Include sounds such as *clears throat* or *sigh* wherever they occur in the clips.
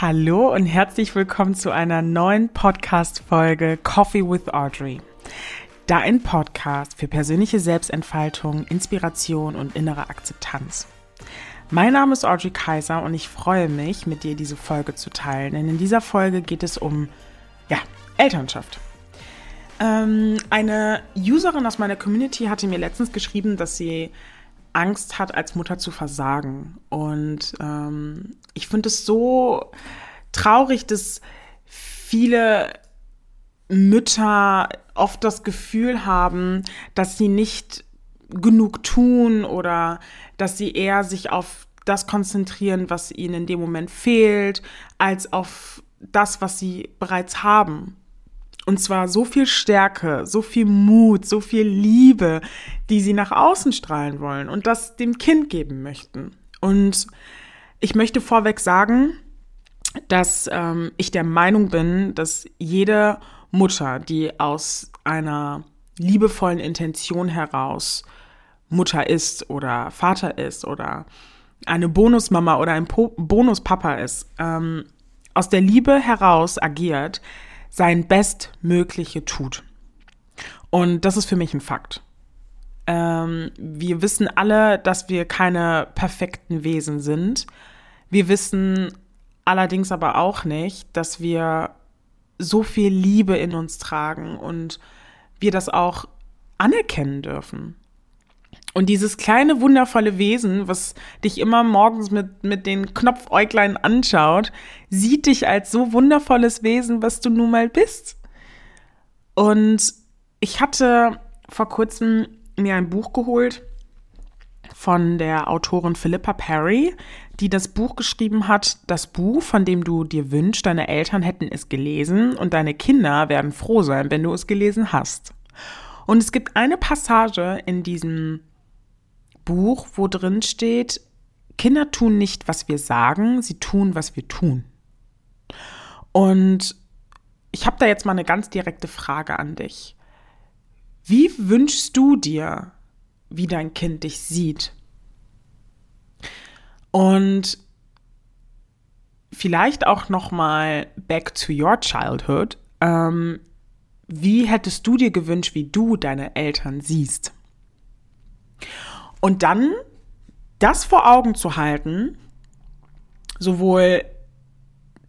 Hallo und herzlich willkommen zu einer neuen Podcast-Folge Coffee with Audrey. Dein Podcast für persönliche Selbstentfaltung, Inspiration und innere Akzeptanz. Mein Name ist Audrey Kaiser und ich freue mich, mit dir diese Folge zu teilen, denn in dieser Folge geht es um, ja, Elternschaft. Ähm, eine Userin aus meiner Community hatte mir letztens geschrieben, dass sie Angst hat, als Mutter zu versagen. Und ähm, ich finde es so traurig, dass viele Mütter oft das Gefühl haben, dass sie nicht genug tun oder dass sie eher sich auf das konzentrieren, was ihnen in dem Moment fehlt, als auf das, was sie bereits haben. Und zwar so viel Stärke, so viel Mut, so viel Liebe, die sie nach außen strahlen wollen und das dem Kind geben möchten. Und ich möchte vorweg sagen, dass ähm, ich der Meinung bin, dass jede Mutter, die aus einer liebevollen Intention heraus Mutter ist oder Vater ist oder eine Bonusmama oder ein po Bonuspapa ist, ähm, aus der Liebe heraus agiert, sein Bestmögliche tut. Und das ist für mich ein Fakt. Ähm, wir wissen alle, dass wir keine perfekten Wesen sind. Wir wissen allerdings aber auch nicht, dass wir so viel Liebe in uns tragen und wir das auch anerkennen dürfen. Und dieses kleine, wundervolle Wesen, was dich immer morgens mit, mit den Knopfäuglein anschaut, sieht dich als so wundervolles Wesen, was du nun mal bist. Und ich hatte vor kurzem mir ein Buch geholt von der Autorin Philippa Perry, die das Buch geschrieben hat, das Buch, von dem du dir wünschst, deine Eltern hätten es gelesen und deine Kinder werden froh sein, wenn du es gelesen hast. Und es gibt eine Passage in diesem Buch, wo drin steht, Kinder tun nicht, was wir sagen, sie tun, was wir tun. Und ich habe da jetzt mal eine ganz direkte Frage an dich. Wie wünschst du dir, wie dein Kind dich sieht? Und vielleicht auch noch mal back to your childhood. Ähm, wie hättest du dir gewünscht, wie du deine Eltern siehst? Und dann das vor Augen zu halten, sowohl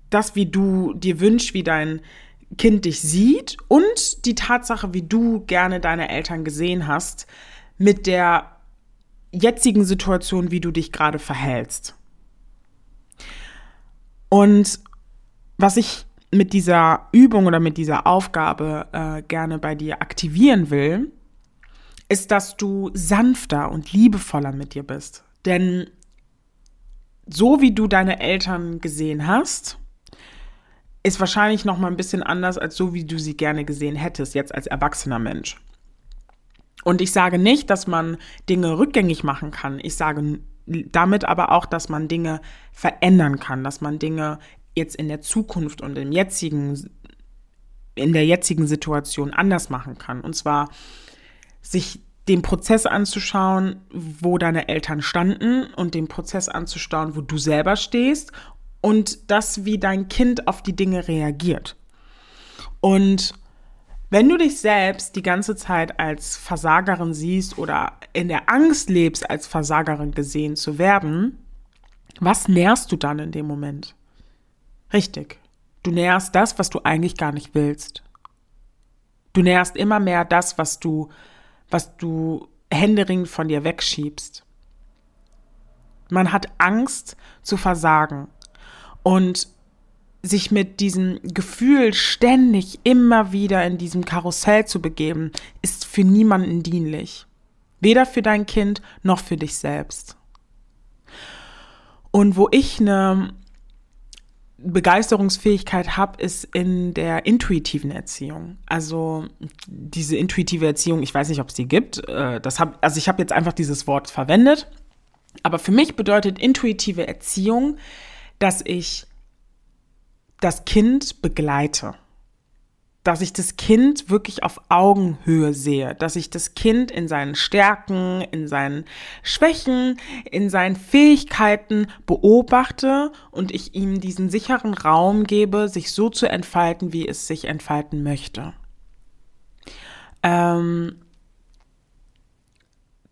das, wie du dir wünschst, wie dein Kind dich sieht und die Tatsache, wie du gerne deine Eltern gesehen hast, mit der jetzigen Situation, wie du dich gerade verhältst. Und was ich mit dieser Übung oder mit dieser Aufgabe äh, gerne bei dir aktivieren will, ist, dass du sanfter und liebevoller mit dir bist. Denn so wie du deine Eltern gesehen hast, ist wahrscheinlich noch mal ein bisschen anders als so wie du sie gerne gesehen hättest jetzt als erwachsener Mensch. Und ich sage nicht, dass man Dinge rückgängig machen kann. Ich sage damit aber auch, dass man Dinge verändern kann, dass man Dinge jetzt in der Zukunft und im jetzigen in der jetzigen Situation anders machen kann. Und zwar sich den Prozess anzuschauen, wo deine Eltern standen und den Prozess anzuschauen, wo du selber stehst und das, wie dein Kind auf die Dinge reagiert. Und wenn du dich selbst die ganze Zeit als Versagerin siehst oder in der Angst lebst, als Versagerin gesehen zu werden, was nährst du dann in dem Moment? Richtig. Du nährst das, was du eigentlich gar nicht willst. Du nährst immer mehr das, was du was du händeringend von dir wegschiebst. Man hat Angst zu versagen und sich mit diesem Gefühl ständig immer wieder in diesem Karussell zu begeben, ist für niemanden dienlich. Weder für dein Kind noch für dich selbst. Und wo ich eine Begeisterungsfähigkeit habe, ist in der intuitiven Erziehung. Also diese intuitive Erziehung, ich weiß nicht, ob es die gibt. Äh, das hab, also ich habe jetzt einfach dieses Wort verwendet. Aber für mich bedeutet intuitive Erziehung, dass ich das Kind begleite. Dass ich das Kind wirklich auf Augenhöhe sehe, dass ich das Kind in seinen Stärken, in seinen Schwächen, in seinen Fähigkeiten beobachte und ich ihm diesen sicheren Raum gebe, sich so zu entfalten, wie es sich entfalten möchte. Ähm,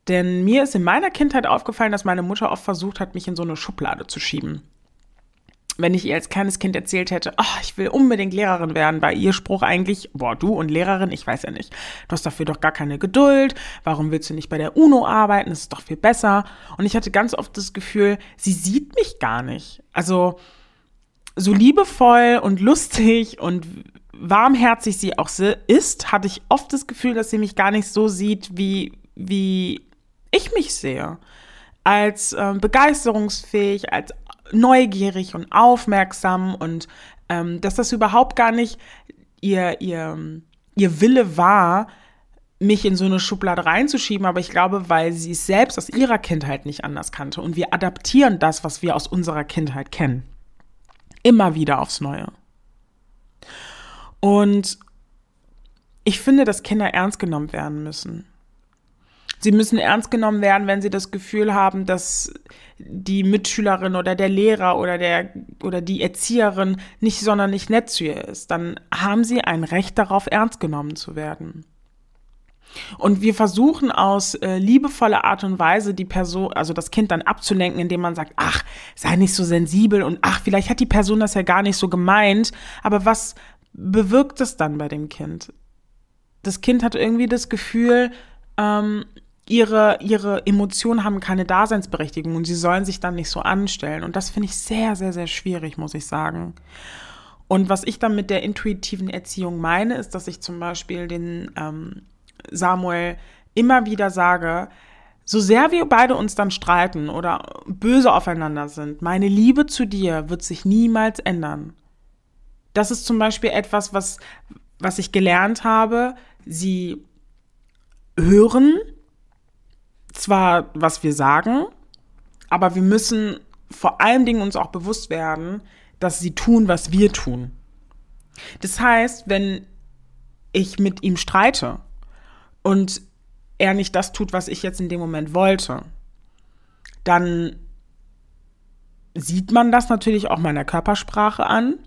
denn mir ist in meiner Kindheit aufgefallen, dass meine Mutter oft versucht hat, mich in so eine Schublade zu schieben wenn ich ihr als kleines Kind erzählt hätte, oh, ich will unbedingt Lehrerin werden, war ihr Spruch eigentlich, boah, du und Lehrerin, ich weiß ja nicht, du hast dafür doch gar keine Geduld, warum willst du nicht bei der UNO arbeiten, das ist doch viel besser. Und ich hatte ganz oft das Gefühl, sie sieht mich gar nicht. Also so liebevoll und lustig und warmherzig sie auch ist, hatte ich oft das Gefühl, dass sie mich gar nicht so sieht, wie, wie ich mich sehe. Als äh, begeisterungsfähig, als neugierig und aufmerksam und ähm, dass das überhaupt gar nicht ihr, ihr, ihr Wille war, mich in so eine Schublade reinzuschieben, aber ich glaube, weil sie es selbst aus ihrer Kindheit nicht anders kannte und wir adaptieren das, was wir aus unserer Kindheit kennen. Immer wieder aufs Neue. Und ich finde, dass Kinder ernst genommen werden müssen. Sie müssen ernst genommen werden, wenn sie das Gefühl haben, dass die Mitschülerin oder der Lehrer oder der oder die Erzieherin nicht sonderlich nett zu ihr ist. Dann haben sie ein Recht darauf, ernst genommen zu werden. Und wir versuchen aus äh, liebevoller Art und Weise die Person, also das Kind dann abzulenken, indem man sagt, ach, sei nicht so sensibel und ach, vielleicht hat die Person das ja gar nicht so gemeint. Aber was bewirkt es dann bei dem Kind? Das Kind hat irgendwie das Gefühl, ähm, ihre, ihre Emotionen haben keine Daseinsberechtigung und sie sollen sich dann nicht so anstellen. Und das finde ich sehr, sehr, sehr schwierig, muss ich sagen. Und was ich dann mit der intuitiven Erziehung meine, ist, dass ich zum Beispiel den ähm, Samuel immer wieder sage, so sehr wir beide uns dann streiten oder böse aufeinander sind, meine Liebe zu dir wird sich niemals ändern. Das ist zum Beispiel etwas, was, was ich gelernt habe. Sie hören zwar, was wir sagen, aber wir müssen vor allen Dingen uns auch bewusst werden, dass sie tun, was wir tun. Das heißt, wenn ich mit ihm streite und er nicht das tut, was ich jetzt in dem Moment wollte, dann sieht man das natürlich auch meiner Körpersprache an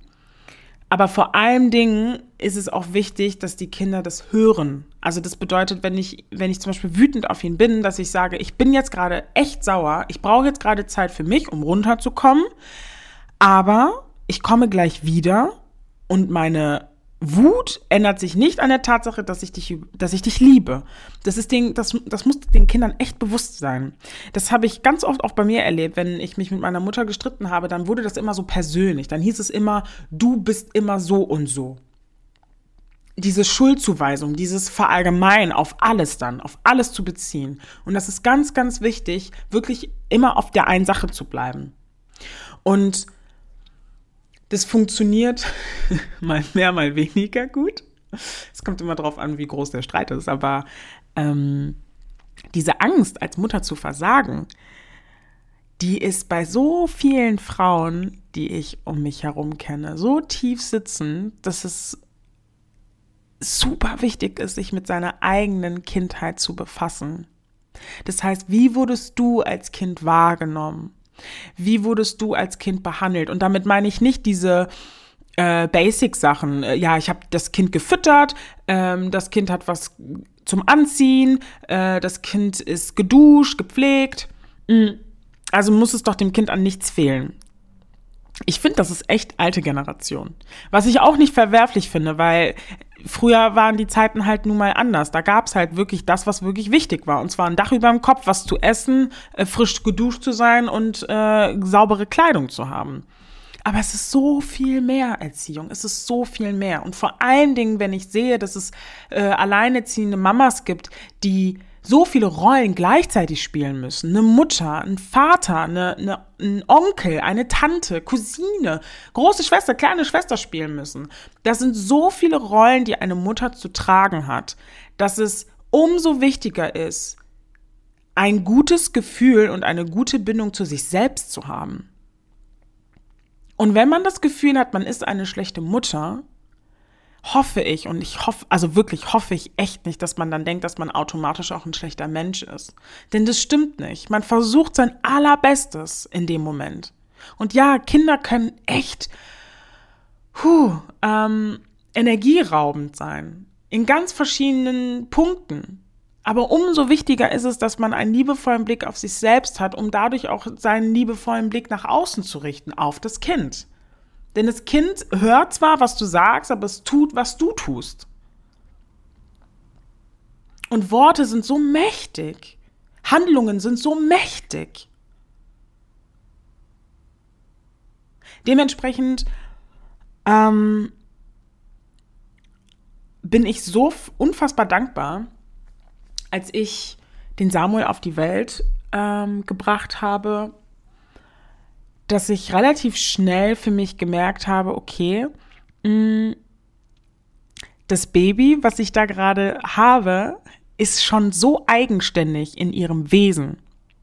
aber vor allen Dingen ist es auch wichtig, dass die Kinder das hören. Also das bedeutet, wenn ich, wenn ich zum Beispiel wütend auf ihn bin, dass ich sage, ich bin jetzt gerade echt sauer, ich brauche jetzt gerade Zeit für mich, um runterzukommen, aber ich komme gleich wieder und meine Wut ändert sich nicht an der Tatsache, dass ich dich, dass ich dich liebe. Das ist den, das, das muss den Kindern echt bewusst sein. Das habe ich ganz oft auch bei mir erlebt, wenn ich mich mit meiner Mutter gestritten habe, dann wurde das immer so persönlich. Dann hieß es immer, du bist immer so und so. Diese Schuldzuweisung, dieses Verallgemein auf alles dann, auf alles zu beziehen. Und das ist ganz, ganz wichtig, wirklich immer auf der einen Sache zu bleiben. Und das funktioniert *laughs* mal mehr, mal weniger gut. Es kommt immer darauf an, wie groß der Streit ist. Aber ähm, diese Angst, als Mutter zu versagen, die ist bei so vielen Frauen, die ich um mich herum kenne, so tief sitzen, dass es super wichtig ist, sich mit seiner eigenen Kindheit zu befassen. Das heißt, wie wurdest du als Kind wahrgenommen? Wie wurdest du als Kind behandelt? Und damit meine ich nicht diese äh, Basic-Sachen. Äh, ja, ich habe das Kind gefüttert, ähm, das Kind hat was zum Anziehen, äh, das Kind ist geduscht, gepflegt. Mhm. Also muss es doch dem Kind an nichts fehlen. Ich finde, das ist echt alte Generation. Was ich auch nicht verwerflich finde, weil früher waren die Zeiten halt nun mal anders. Da gab es halt wirklich das, was wirklich wichtig war. Und zwar ein Dach über dem Kopf, was zu essen, äh, frisch geduscht zu sein und äh, saubere Kleidung zu haben. Aber es ist so viel mehr Erziehung. Es ist so viel mehr. Und vor allen Dingen, wenn ich sehe, dass es äh, alleinerziehende Mamas gibt, die so viele Rollen gleichzeitig spielen müssen. Eine Mutter, ein Vater, eine, eine, ein Onkel, eine Tante, Cousine, große Schwester, kleine Schwester spielen müssen. Das sind so viele Rollen, die eine Mutter zu tragen hat, dass es umso wichtiger ist, ein gutes Gefühl und eine gute Bindung zu sich selbst zu haben. Und wenn man das Gefühl hat, man ist eine schlechte Mutter, hoffe ich und ich hoffe, also wirklich hoffe ich echt nicht, dass man dann denkt, dass man automatisch auch ein schlechter Mensch ist. Denn das stimmt nicht. Man versucht sein allerbestes in dem Moment. Und ja, Kinder können echt puh, ähm, energieraubend sein. In ganz verschiedenen Punkten. Aber umso wichtiger ist es, dass man einen liebevollen Blick auf sich selbst hat, um dadurch auch seinen liebevollen Blick nach außen zu richten, auf das Kind. Denn das Kind hört zwar, was du sagst, aber es tut, was du tust. Und Worte sind so mächtig. Handlungen sind so mächtig. Dementsprechend ähm, bin ich so unfassbar dankbar, als ich den Samuel auf die Welt ähm, gebracht habe, dass ich relativ schnell für mich gemerkt habe, okay, mm, das Baby, was ich da gerade habe, ist schon so eigenständig in ihrem Wesen.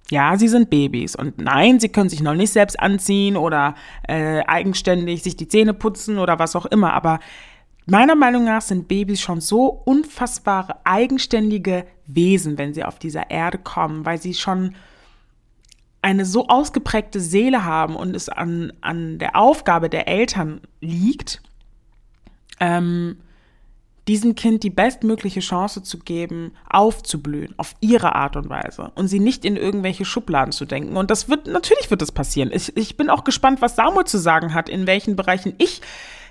Ja, sie sind Babys und nein, sie können sich noch nicht selbst anziehen oder äh, eigenständig sich die Zähne putzen oder was auch immer, aber meiner Meinung nach sind Babys schon so unfassbare eigenständige Wesen, wenn sie auf dieser Erde kommen, weil sie schon eine so ausgeprägte Seele haben und es an, an der Aufgabe der Eltern liegt, ähm, diesem Kind die bestmögliche Chance zu geben, aufzublühen, auf ihre Art und Weise und sie nicht in irgendwelche Schubladen zu denken. Und das wird, natürlich wird das passieren. Ich, ich bin auch gespannt, was Samuel zu sagen hat, in welchen Bereichen ich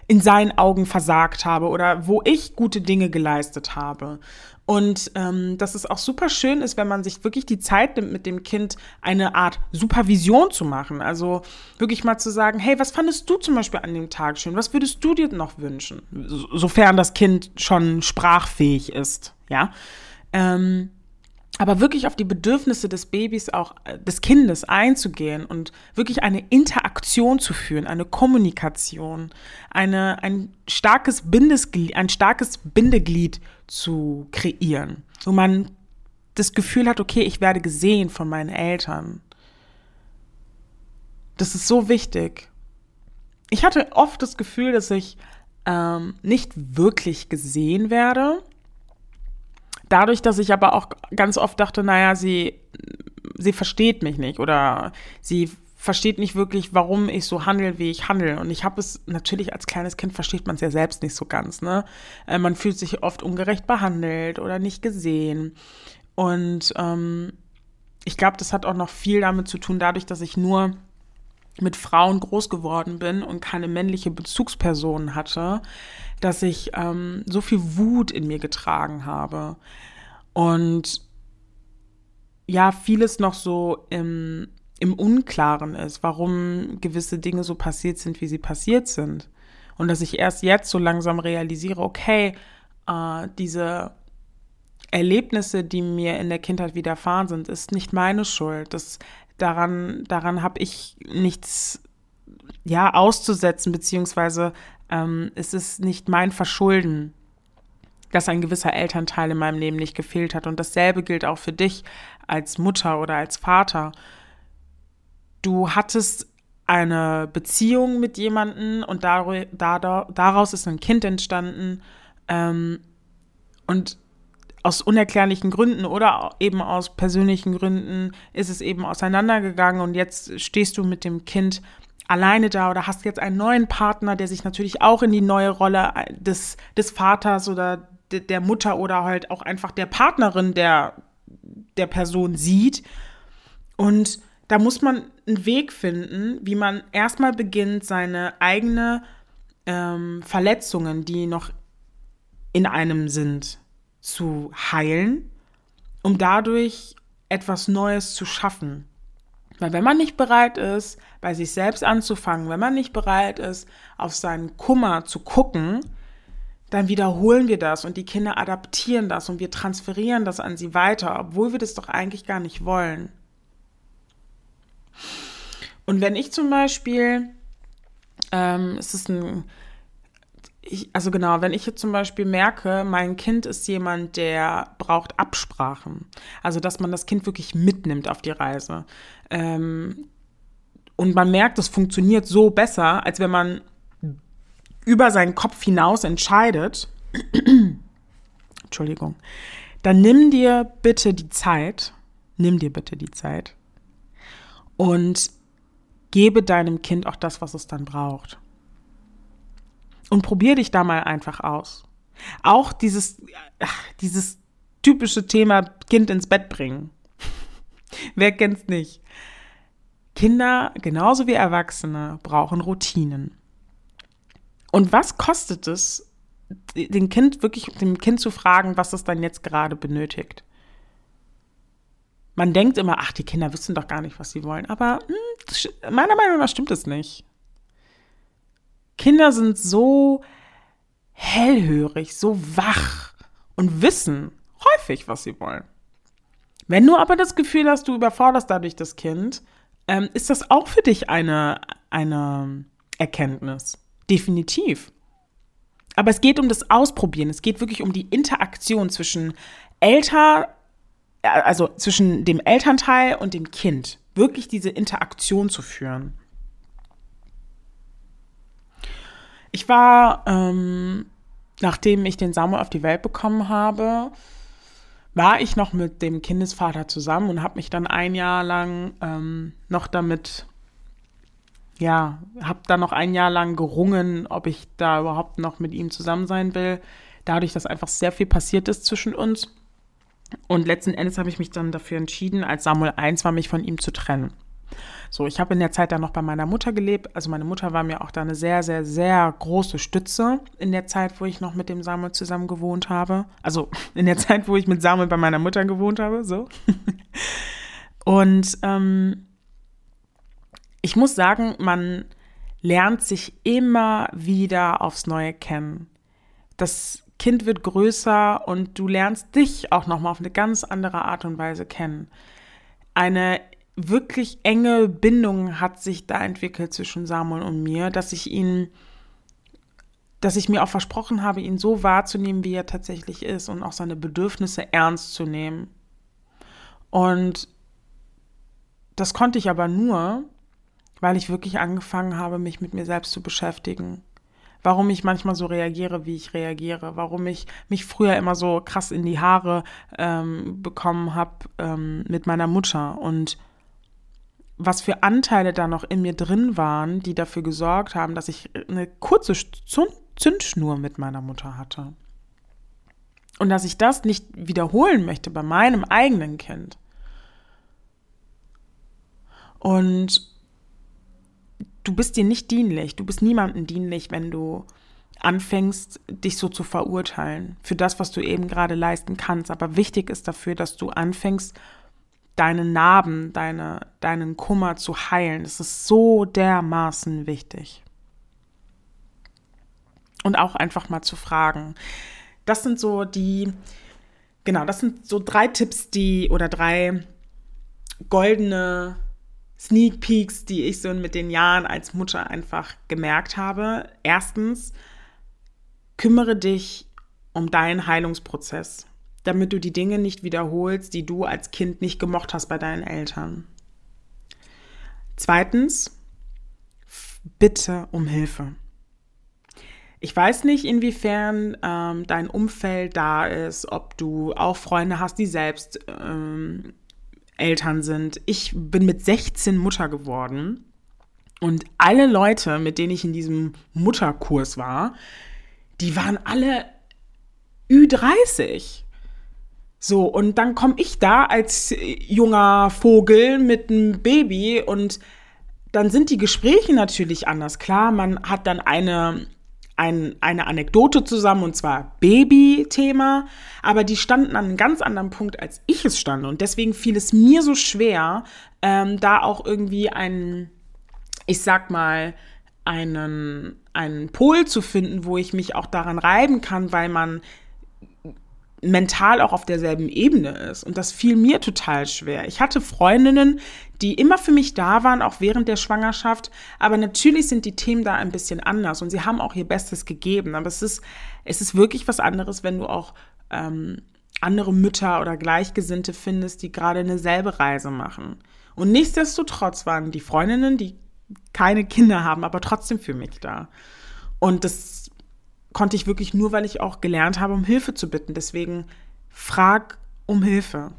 in seinen Augen versagt habe oder wo ich gute Dinge geleistet habe. Und ähm, dass es auch super schön ist, wenn man sich wirklich die Zeit nimmt, mit dem Kind eine Art Supervision zu machen. Also wirklich mal zu sagen, hey, was fandest du zum Beispiel an dem Tag schön? Was würdest du dir noch wünschen? Sofern das Kind schon sprachfähig ist, ja. Ähm, aber wirklich auf die Bedürfnisse des Babys auch äh, des Kindes einzugehen und wirklich eine Interaktion zu führen, eine Kommunikation, eine, ein starkes Bindesglied, ein starkes Bindeglied zu kreieren, wo man das Gefühl hat, okay, ich werde gesehen von meinen Eltern. Das ist so wichtig. Ich hatte oft das Gefühl, dass ich ähm, nicht wirklich gesehen werde Dadurch, dass ich aber auch ganz oft dachte, naja, sie, sie versteht mich nicht oder sie versteht nicht wirklich, warum ich so handle, wie ich handle. Und ich habe es natürlich als kleines Kind versteht man es ja selbst nicht so ganz. Ne? Äh, man fühlt sich oft ungerecht behandelt oder nicht gesehen. Und ähm, ich glaube, das hat auch noch viel damit zu tun, dadurch, dass ich nur mit Frauen groß geworden bin und keine männliche Bezugsperson hatte, dass ich ähm, so viel Wut in mir getragen habe und ja, vieles noch so im, im Unklaren ist, warum gewisse Dinge so passiert sind, wie sie passiert sind. Und dass ich erst jetzt so langsam realisiere, okay, äh, diese Erlebnisse, die mir in der Kindheit widerfahren sind, ist nicht meine Schuld. Das, daran daran habe ich nichts ja auszusetzen, beziehungsweise ähm, es ist nicht mein Verschulden, dass ein gewisser Elternteil in meinem Leben nicht gefehlt hat. Und dasselbe gilt auch für dich als Mutter oder als Vater. Du hattest eine Beziehung mit jemandem und daraus ist ein Kind entstanden. Ähm, und aus unerklärlichen Gründen oder eben aus persönlichen Gründen ist es eben auseinandergegangen und jetzt stehst du mit dem Kind alleine da oder hast jetzt einen neuen Partner, der sich natürlich auch in die neue Rolle des, des Vaters oder de, der Mutter oder halt auch einfach der Partnerin der, der Person sieht. Und da muss man einen Weg finden, wie man erstmal beginnt, seine eigene ähm, Verletzungen, die noch in einem sind, zu heilen, um dadurch etwas Neues zu schaffen. Weil wenn man nicht bereit ist, bei sich selbst anzufangen, wenn man nicht bereit ist, auf seinen Kummer zu gucken, dann wiederholen wir das und die Kinder adaptieren das und wir transferieren das an sie weiter, obwohl wir das doch eigentlich gar nicht wollen. Und wenn ich zum Beispiel, ähm, es ist ein ich, also genau, wenn ich jetzt zum Beispiel merke, mein Kind ist jemand, der braucht Absprachen, also dass man das Kind wirklich mitnimmt auf die Reise. Ähm, und man merkt, das funktioniert so besser, als wenn man über seinen Kopf hinaus entscheidet, *clears throat* Entschuldigung, dann nimm dir bitte die Zeit, nimm dir bitte die Zeit und gebe deinem Kind auch das, was es dann braucht. Und probier dich da mal einfach aus. Auch dieses, dieses typische Thema Kind ins Bett bringen. *laughs* Wer kennt's nicht? Kinder, genauso wie Erwachsene, brauchen Routinen. Und was kostet es, dem Kind wirklich, dem Kind zu fragen, was es dann jetzt gerade benötigt? Man denkt immer, ach, die Kinder wissen doch gar nicht, was sie wollen. Aber mh, hm, meiner Meinung nach stimmt es nicht. Kinder sind so hellhörig, so wach und wissen häufig, was sie wollen. Wenn du aber das Gefühl hast, du überforderst dadurch das Kind, ähm, ist das auch für dich eine, eine Erkenntnis. Definitiv. Aber es geht um das Ausprobieren. Es geht wirklich um die Interaktion zwischen Eltern, also zwischen dem Elternteil und dem Kind. Wirklich diese Interaktion zu führen. Ich war, ähm, nachdem ich den Samuel auf die Welt bekommen habe, war ich noch mit dem Kindesvater zusammen und habe mich dann ein Jahr lang ähm, noch damit, ja, habe dann noch ein Jahr lang gerungen, ob ich da überhaupt noch mit ihm zusammen sein will. Dadurch, dass einfach sehr viel passiert ist zwischen uns. Und letzten Endes habe ich mich dann dafür entschieden, als Samuel 1 war, mich von ihm zu trennen. So, ich habe in der Zeit dann noch bei meiner Mutter gelebt. Also meine Mutter war mir auch da eine sehr, sehr, sehr große Stütze in der Zeit, wo ich noch mit dem Samuel zusammen gewohnt habe. Also *laughs* in der Zeit, wo ich mit Samuel bei meiner Mutter gewohnt habe, so. *laughs* Und ähm, ich muss sagen, man lernt sich immer wieder aufs Neue kennen. Das Kind wird größer und du lernst dich auch nochmal auf eine ganz andere Art und Weise kennen. Eine wirklich enge Bindung hat sich da entwickelt zwischen Samuel und mir, dass ich ihn, dass ich mir auch versprochen habe, ihn so wahrzunehmen, wie er tatsächlich ist und auch seine Bedürfnisse ernst zu nehmen. Und das konnte ich aber nur, weil ich wirklich angefangen habe, mich mit mir selbst zu beschäftigen. Warum ich manchmal so reagiere, wie ich reagiere, warum ich mich früher immer so krass in die Haare ähm, bekommen habe ähm, mit meiner Mutter und was für Anteile da noch in mir drin waren, die dafür gesorgt haben, dass ich eine kurze Zündschnur mit meiner Mutter hatte. Und dass ich das nicht wiederholen möchte bei meinem eigenen Kind. Und du bist dir nicht dienlich, du bist niemandem dienlich, wenn du anfängst, dich so zu verurteilen für das, was du eben gerade leisten kannst. Aber wichtig ist dafür, dass du anfängst, deine Narben, deine, deinen Kummer zu heilen. Das ist so dermaßen wichtig. Und auch einfach mal zu fragen. Das sind so die, genau, das sind so drei Tipps, die oder drei goldene Sneak Peeks, die ich so mit den Jahren als Mutter einfach gemerkt habe. Erstens, kümmere dich um deinen Heilungsprozess damit du die Dinge nicht wiederholst, die du als Kind nicht gemocht hast bei deinen Eltern. Zweitens, bitte um Hilfe. Ich weiß nicht, inwiefern ähm, dein Umfeld da ist, ob du auch Freunde hast, die selbst ähm, Eltern sind. Ich bin mit 16 Mutter geworden und alle Leute, mit denen ich in diesem Mutterkurs war, die waren alle Ü30. So, und dann komme ich da als junger Vogel mit einem Baby und dann sind die Gespräche natürlich anders. Klar, man hat dann eine, ein, eine Anekdote zusammen und zwar Baby-Thema, aber die standen an einem ganz anderen Punkt, als ich es stand. Und deswegen fiel es mir so schwer, ähm, da auch irgendwie einen, ich sag mal, einen, einen Pol zu finden, wo ich mich auch daran reiben kann, weil man mental auch auf derselben Ebene ist. Und das fiel mir total schwer. Ich hatte Freundinnen, die immer für mich da waren, auch während der Schwangerschaft. Aber natürlich sind die Themen da ein bisschen anders und sie haben auch ihr Bestes gegeben. Aber es ist, es ist wirklich was anderes, wenn du auch ähm, andere Mütter oder Gleichgesinnte findest, die gerade eine selbe Reise machen. Und nichtsdestotrotz waren die Freundinnen, die keine Kinder haben, aber trotzdem für mich da. Und das konnte ich wirklich nur, weil ich auch gelernt habe, um Hilfe zu bitten. Deswegen frag um Hilfe.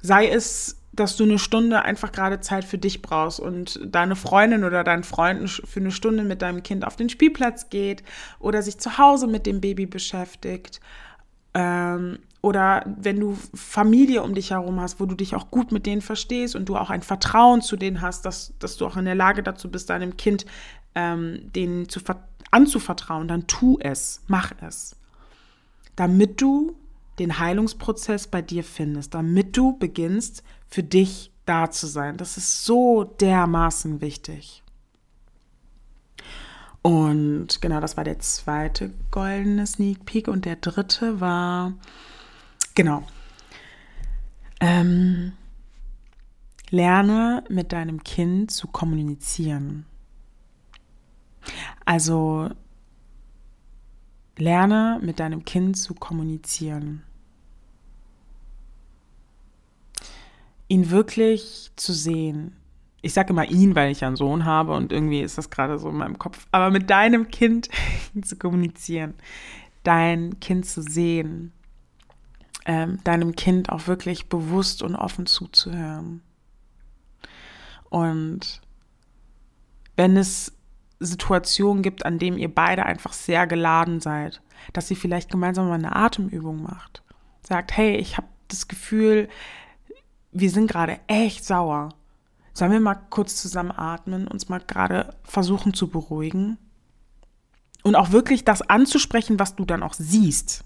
Sei es, dass du eine Stunde einfach gerade Zeit für dich brauchst und deine Freundin oder dein Freund für eine Stunde mit deinem Kind auf den Spielplatz geht oder sich zu Hause mit dem Baby beschäftigt. Ähm, oder wenn du Familie um dich herum hast, wo du dich auch gut mit denen verstehst und du auch ein Vertrauen zu denen hast, dass, dass du auch in der Lage dazu bist, deinem Kind ähm, denen zu, anzuvertrauen, dann tu es, mach es. Damit du den Heilungsprozess bei dir findest, damit du beginnst, für dich da zu sein. Das ist so dermaßen wichtig. Und genau, das war der zweite goldene Sneak Peek. Und der dritte war, genau, ähm, lerne mit deinem Kind zu kommunizieren. Also lerne mit deinem Kind zu kommunizieren. Ihn wirklich zu sehen. Ich sage immer ihn, weil ich einen Sohn habe und irgendwie ist das gerade so in meinem Kopf. Aber mit deinem Kind *laughs* zu kommunizieren, dein Kind zu sehen, ähm, deinem Kind auch wirklich bewusst und offen zuzuhören. Und wenn es Situationen gibt, an denen ihr beide einfach sehr geladen seid, dass ihr vielleicht gemeinsam mal eine Atemübung macht. Sagt, hey, ich habe das Gefühl, wir sind gerade echt sauer. Sollen wir mal kurz zusammen atmen, uns mal gerade versuchen zu beruhigen? Und auch wirklich das anzusprechen, was du dann auch siehst.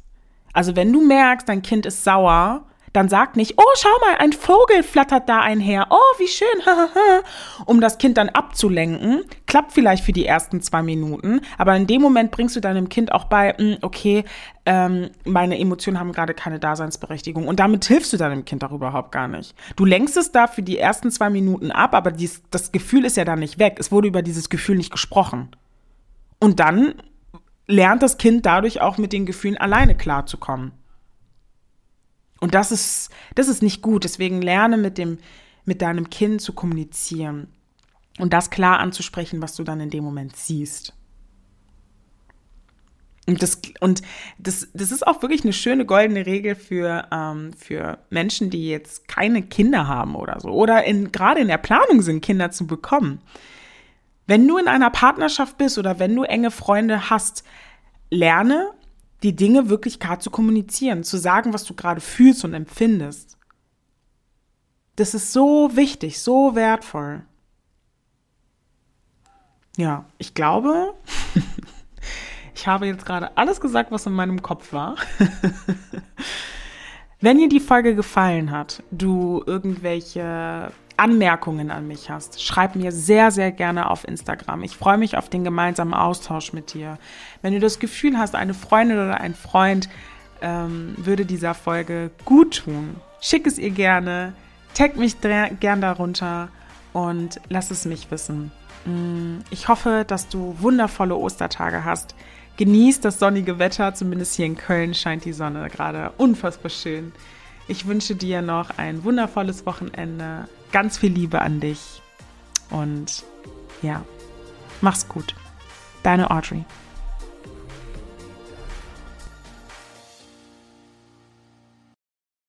Also wenn du merkst, dein Kind ist sauer, dann sagt nicht, oh, schau mal, ein Vogel flattert da einher. Oh, wie schön. *laughs* um das Kind dann abzulenken. Klappt vielleicht für die ersten zwei Minuten, aber in dem Moment bringst du deinem Kind auch bei, hm, okay, ähm, meine Emotionen haben gerade keine Daseinsberechtigung. Und damit hilfst du deinem Kind auch überhaupt gar nicht. Du lenkst es da für die ersten zwei Minuten ab, aber dies, das Gefühl ist ja dann nicht weg. Es wurde über dieses Gefühl nicht gesprochen. Und dann lernt das Kind dadurch auch mit den Gefühlen alleine klarzukommen. Und das ist, das ist nicht gut. Deswegen lerne mit dem, mit deinem Kind zu kommunizieren und das klar anzusprechen, was du dann in dem Moment siehst. Und das, und das, das ist auch wirklich eine schöne goldene Regel für, ähm, für Menschen, die jetzt keine Kinder haben oder so. Oder in, gerade in der Planung sind, Kinder zu bekommen. Wenn du in einer Partnerschaft bist oder wenn du enge Freunde hast, lerne die Dinge wirklich klar zu kommunizieren, zu sagen, was du gerade fühlst und empfindest. Das ist so wichtig, so wertvoll. Ja, ich glaube, *laughs* ich habe jetzt gerade alles gesagt, was in meinem Kopf war. *laughs* Wenn dir die Folge gefallen hat, du irgendwelche Anmerkungen an mich hast, schreib mir sehr, sehr gerne auf Instagram. Ich freue mich auf den gemeinsamen Austausch mit dir. Wenn du das Gefühl hast, eine Freundin oder ein Freund ähm, würde dieser Folge gut tun, schick es ihr gerne, tag mich gern darunter und lass es mich wissen. Mm, ich hoffe, dass du wundervolle Ostertage hast. Genieß das sonnige Wetter, zumindest hier in Köln scheint die Sonne gerade unfassbar schön. Ich wünsche dir noch ein wundervolles Wochenende, ganz viel Liebe an dich und ja, mach's gut. Deine Audrey.